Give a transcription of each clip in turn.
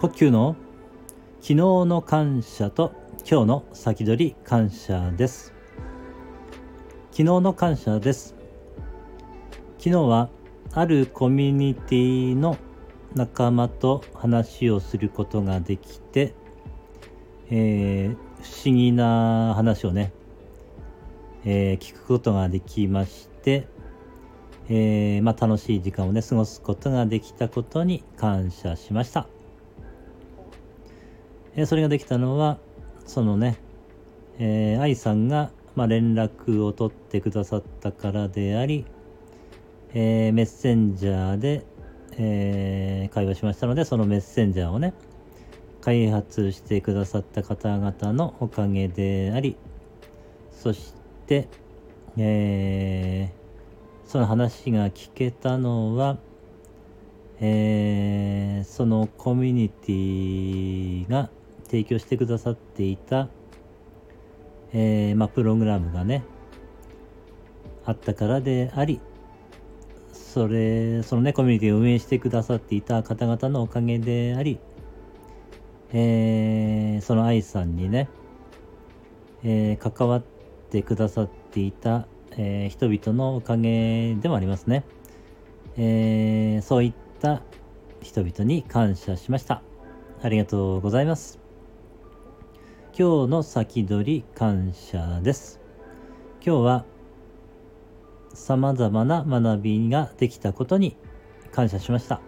呼吸の昨日の感謝と今日の先取り感謝です昨日の感謝です昨日はあるコミュニティの仲間と話をすることができて、えー、不思議な話をね、えー、聞くことができまして、えー、まあ、楽しい時間をね過ごすことができたことに感謝しました。えそれができたのはそのね、えー、愛さんが、まあ、連絡を取ってくださったからであり、えー、メッセンジャーで、えー、会話しましたのでそのメッセンジャーをね開発してくださった方々のおかげでありそして、えー、その話が聞けたのは、えー、そのコミュニティが提供してくださっていた、えー、まあ、プログラムがね、あったからであり、それ、そのね、コミュニティを運営してくださっていた方々のおかげであり、えー、その愛さんにね、えー、関わってくださっていた、え、人々のおかげでもありますね。えー、そういった人々に感謝しました。ありがとうございます。今日の先取り感謝です。今日は様々な学びができたことに感謝しました。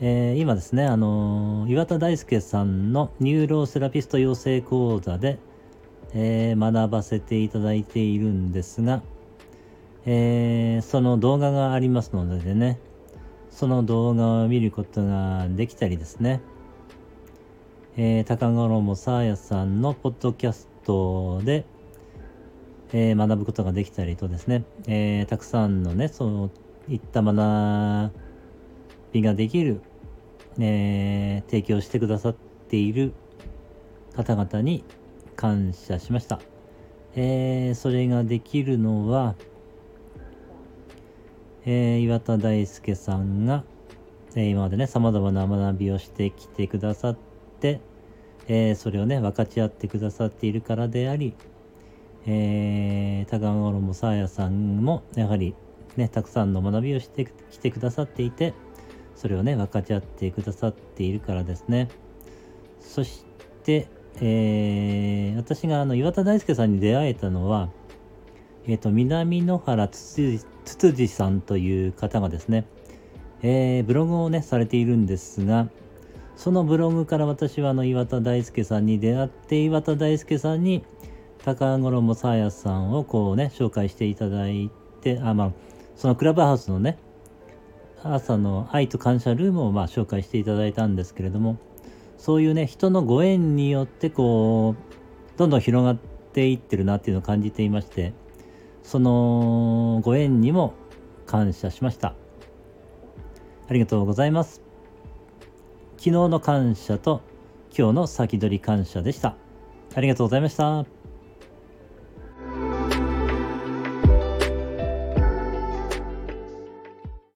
えー、今ですね、あのー、岩田大輔さんのニューロセラピスト養成講座で、えー、学ばせていただいているんですが、えその動画がありますのでね、その動画を見ることができたりですね、えー、高五郎さあやさんのポッドキャストで、えー、学ぶことができたりとですね、えー、たくさんのね、そういった学びができる、えー、提供してくださっている方々に感謝しました。えー、それができるのは、えー、岩田大輔さんが、えー、今までね、様々な学びをしてきてくださって、えー、それをね分かち合ってくださっているからであり、えー、高五郎さあやさんもやはりねたくさんの学びをしてきてくださっていてそれをね分かち合ってくださっているからですね。そして、えー、私があの岩田大輔さんに出会えたのはえっ、ー、と南野原つつじさんという方がですね、えー、ブログをねされているんですがそのブログから私はあの岩田大輔さんに出会って岩田大輔さんに高五郎もさやさんをこうね紹介していただいてあまあそのクラブハウスのね朝の愛と感謝ルームをまあ紹介していただいたんですけれどもそういうね人のご縁によってこうどんどん広がっていってるなっていうのを感じていましてそのご縁にも感謝しました。ありがとうございます。昨日の感謝と今日の先取り感謝でした。ありがとうございました。